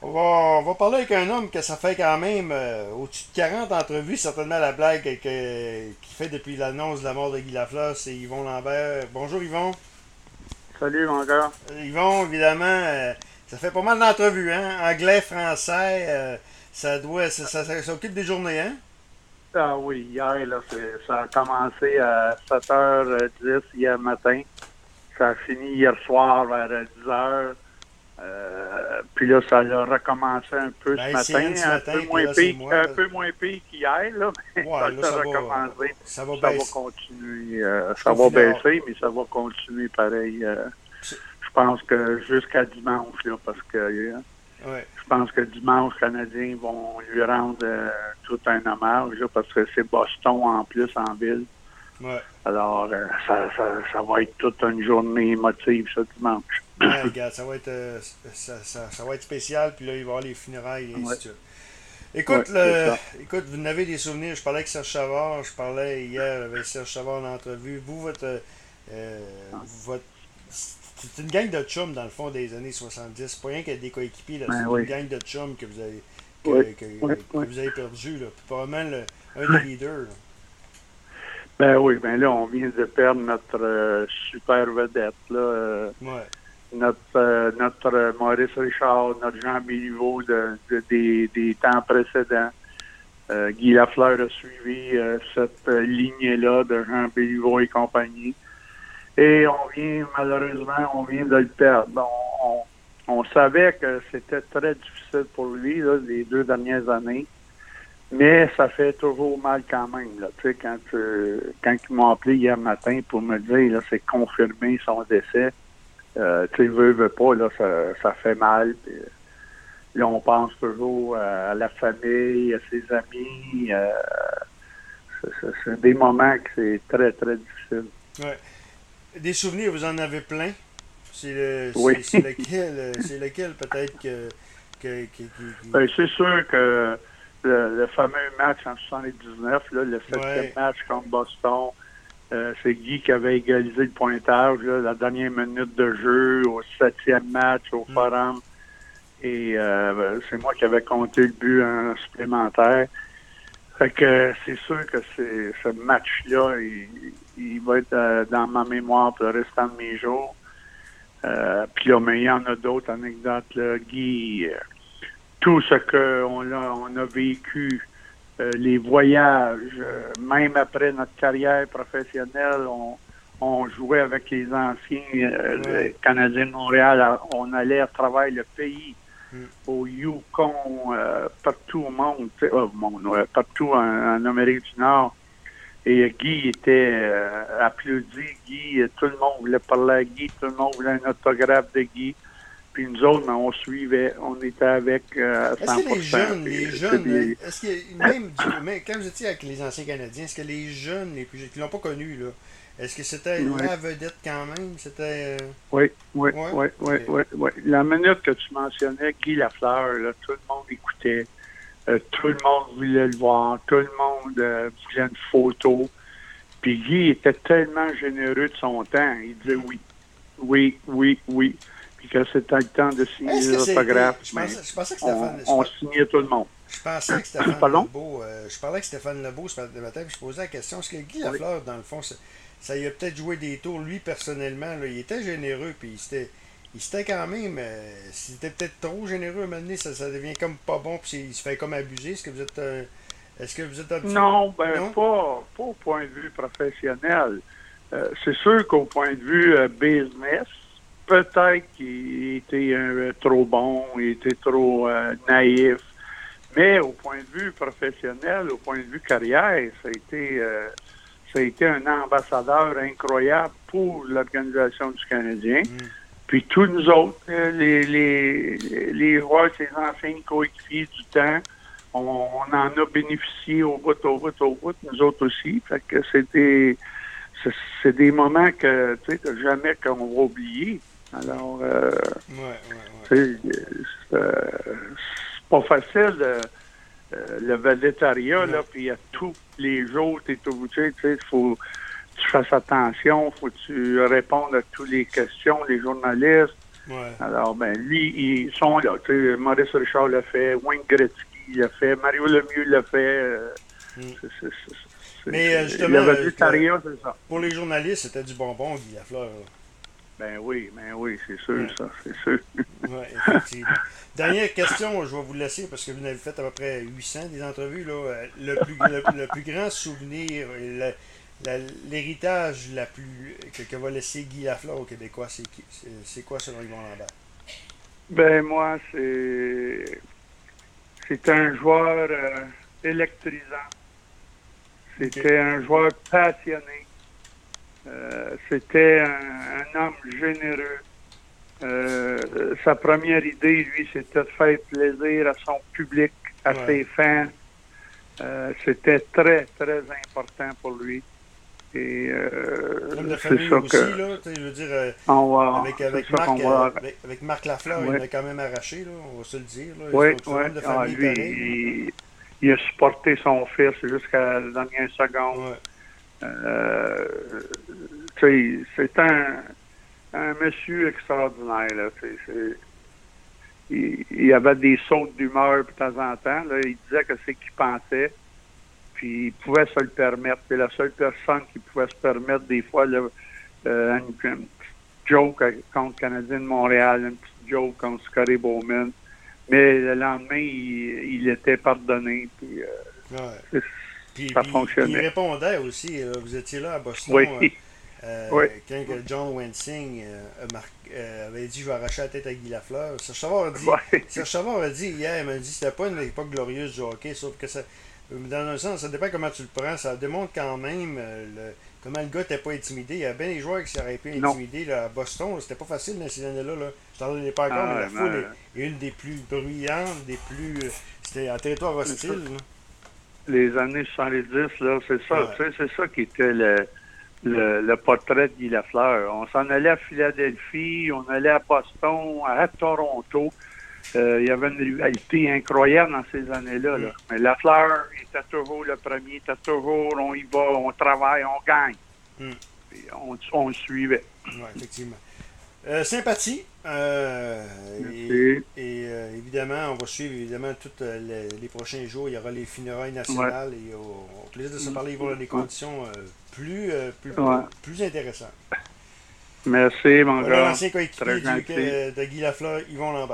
On va, on va parler avec un homme que ça fait quand même euh, au-dessus de 40 entrevues, certainement la blague qu'il fait depuis l'annonce de la mort de Guy Lafleur, c'est Yvon Lambert. Bonjour Yvon. Salut, mon gars. Euh, Yvon, évidemment, euh, ça fait pas mal d'entrevues, hein? Anglais, français, euh, ça doit. Ça, ça, ça s'occupe des journées, hein? Ah oui, hier, là, ça a commencé à 7h10 hier matin. Ça a fini hier soir vers 10h. Puis là, ça a recommencé un peu Ben, ce c'est matin, ce un, matin, peu moins là, pire, moi, un là. peu moins pire qu'hier, là, mais Ouais, ça, là, ça ça va- recommencé. Ça va Ça va baisser. continuer. euh, ça va baisser, mais ça va continuer pareil. euh, je pense que jusqu'à dimanche, là, parce que euh, Ouais. je pense que dimanche, les Canadiens vont lui rendre tout un hommage, là, parce que c'est Boston en plus en ville. Ouais. Alors, euh, ça, ça, ça va être toute une journée émotive, ça, dimanche. Ouais, regarde, ça va être euh, ça, ça- va être spécial, puis là, il va y avoir les funérailles et ainsi Ouais. de suite. Écoute, le- écoute, vous en avez des souvenirs. Je parlais avec Serge Chavard, je parlais hier avec Serge Chavard en entrevue. Vous, votre, euh, votre c'est une gang de chums dans le fond des années 70. C'est pas rien qu'il y a des coéquipiers, là. Ben c'est oui. une gang de chums que vous avez, que, vous avez perdu. Là. Puis probablement le- un des leaders. là. Ben oui, ben là, on vient de perdre notre euh, super vedette, là. euh, Ouais. notre euh, notre Maurice Richard, notre Jean Béliveau de, de- des, des temps précédents. Guy Lafleur a suivi cette lignée-là de Jean Béliveau et compagnie. Et on vient, malheureusement, on vient de le perdre. Bon, on, on savait que c'était très difficile pour lui, là, les deux dernières années. Mais ça fait toujours mal quand même. Là. Tu sais, quand, euh, quand ils m'ont appelé hier matin pour me dire là, c'est confirmé son décès, euh, tu sais, veut, veut pas, là, ça, ça fait mal. Puis, là, on pense toujours à la famille, à ses amis. euh, c'est- des moments que c'est très, très difficile. Ouais. Des souvenirs, vous en avez plein? C'est le, c'est- Oui. c'est lequel, euh, c'est lequel peut-être que, que, Ben, c'est sûr que le, le fameux match en 79, là, le septième Ouais. match contre Boston, euh, c'est Guy qui avait égalisé le pointage, là, la dernière minute de jeu, au septième match, au Mm. forum. Et euh, c'est moi qui avais compté le but en supplémentaire. Fait que c'est sûr que c'est ce match-là, il, il va être euh, dans ma mémoire pour le restant de mes jours. Euh, puis là, mais il y en a d'autres anecdotes. Là. Guy, tout ce qu'on a, on a vécu, euh, les voyages, euh, même après notre carrière professionnelle, on, on jouait avec les anciens euh, les Canadiens de Montréal. On allait à travers le pays, Mm. au Yukon, euh, partout au monde, monde, partout en, en Amérique du Nord. Et Guy était euh, applaudi. Guy, tout le monde voulait parler à Guy, tout le monde voulait un autographe de Guy. Puis nous autres, ben, on suivait, on était avec euh, à 100%. Est-ce que les jeunes, les jeunes, des- euh, est-ce que même, du- même quand vous étiez avec les anciens Canadiens, est-ce que les jeunes, les plus jeunes, qui l'ont pas connu, là, est-ce que c'était Ouais. la vedette quand même? C'était. euh, Oui, oui, oui, oui, oui, oui. La minute que tu mentionnais Guy Lafleur, là, tout le monde écoutait. Euh, tout le monde voulait le voir. Tout le monde euh, voulait une photo. Puis Guy était tellement généreux de son temps. Il disait oui, oui, oui, oui. Puis que c'était le temps de signer les autographes. Je pensais, je pensais que on, Stéphane. on pens- signait tout le monde. Je pensais que Stéphane? Lebeau, euh, je parlais avec Stéphane Lebeau ce matin, puis je posais la question, est-ce que Guy Oui. Lafleur, dans le fond, ça, ça y a peut-être joué des tours, lui, personnellement, là, il était généreux, puis il s'était, il s'était quand même, euh, s'il était peut-être trop généreux à un moment donné, ça, ça devient comme pas bon, puis il se fait comme abuser, est-ce que vous êtes, euh, est-ce que vous êtes un petit- Non, ben Non? Pas, pas au point de vue professionnel. Euh, c'est sûr qu'au point de vue business, peut-être qu'il était euh, trop bon, il était trop euh, naïf. Mais au point de vue professionnel, au point de vue carrière, ça a été, euh, ça a été un ambassadeur incroyable pour l'organisation du Canadien. Mm. Puis tous nous autres, les, les, les rois, ces anciens coéquipiers du temps, on, on en a bénéficié au bout, au bout, au bout, nous autres aussi. Fait que c'était c'est- des moments que tu sais jamais qu'on va oublier. Alors euh, Ouais, ouais, ouais. tu sais, c'est euh, c'est pas facile euh, euh, le vedettariat, là, puis à tous les jours, t'es obligé, tu sais, il faut que tu fasses attention, faut que tu répondes à toutes les questions, les journalistes. Alors, ben, lui, ils sont là. Tu sais, Maurice Richard l'a fait, Wayne Gretzky l'a fait, Mario Lemieux l'a fait. Mm. Mais justement, c'est ça. pour les journalistes, c'était du bonbon, Guy Lafleur. Ben oui, ben oui, c'est sûr, ça, c'est sûr. oui, effectivement. Dernière question, je vais vous laisser parce que vous avez fait à peu près 800 des entrevues. Là. Le, plus, le, plus grand souvenir, l'héritage la plus que, que, va laisser Guy Lafleur aux Québécois, c'est quoi selon Yvon Lambert? Ben moi, c'est c'est un joueur euh, électrisant. C'était un joueur passionné. Euh, c'était un, homme généreux. Euh, sa première idée, lui, c'était de faire plaisir à son public, à ses fans. Euh, c'était très, très important pour lui. Et c'est ça aussi, que... Là, je veux dire, avec, avec, Marc, avec, Marc Lafleur, il a quand même arraché, là, on va se le dire. Là. Oui, oui. Ah, lui, il, il, a supporté son fils jusqu'à la dernière seconde. C'est un, un monsieur extraordinaire. Là. il, il, avait des sautes d'humeur de temps en temps. Là. Il disait que c'est qu'il pensait. Puis il pouvait se le permettre. C'est la seule personne qui pouvait se permettre des fois là, euh, une, petite joke contre le Canadien de Montréal, une petite joke contre Scotty Bowman. Mais le lendemain, il, il était pardonné. Puis, euh, ça fonctionnait. il répondait aussi. vous étiez là à Boston. Oui. Euh, oui. Quand John Wensing euh, avait dit Je vais arracher la tête à Guy Lafleur, Serge Savard a dit, Serge Savard a dit hier, il m'a dit c'était pas une époque glorieuse du hockey, sauf que ça, dans un sens, ça dépend comment tu le prends. Ça démontre quand même le, comment le gars n'était pas intimidé. Il y a bien des joueurs qui s'auraient pu intimider là, à Boston. C'était pas facile dans ces années-là. Là. Je t'en donnais pas encore, ah, mais la foule est, une des plus bruyantes, des plus. C'était en territoire hostile les années 70, là, c'est ça, c'est ça qui était le, le, portrait de Guy Lafleur. On s'en allait à Philadelphie, on allait à Boston, à Toronto. Euh, il y avait une rivalité incroyable dans ces années-là. Là. Mais Lafleur était toujours le premier, était toujours on y va, on travaille, on gagne. Hmm. On, on le suivait. Oui, effectivement. Euh, sympathie. Euh, et, évidemment, on va suivre évidemment tous les, prochains jours. Il y aura les funérailles nationales et au, plaisir de se parler. Il y aura des conditions plus, plus, plus, intéressantes. Merci, mon gars. L'ancien coéquipier de Guy Lafleur, Yvon Lambert.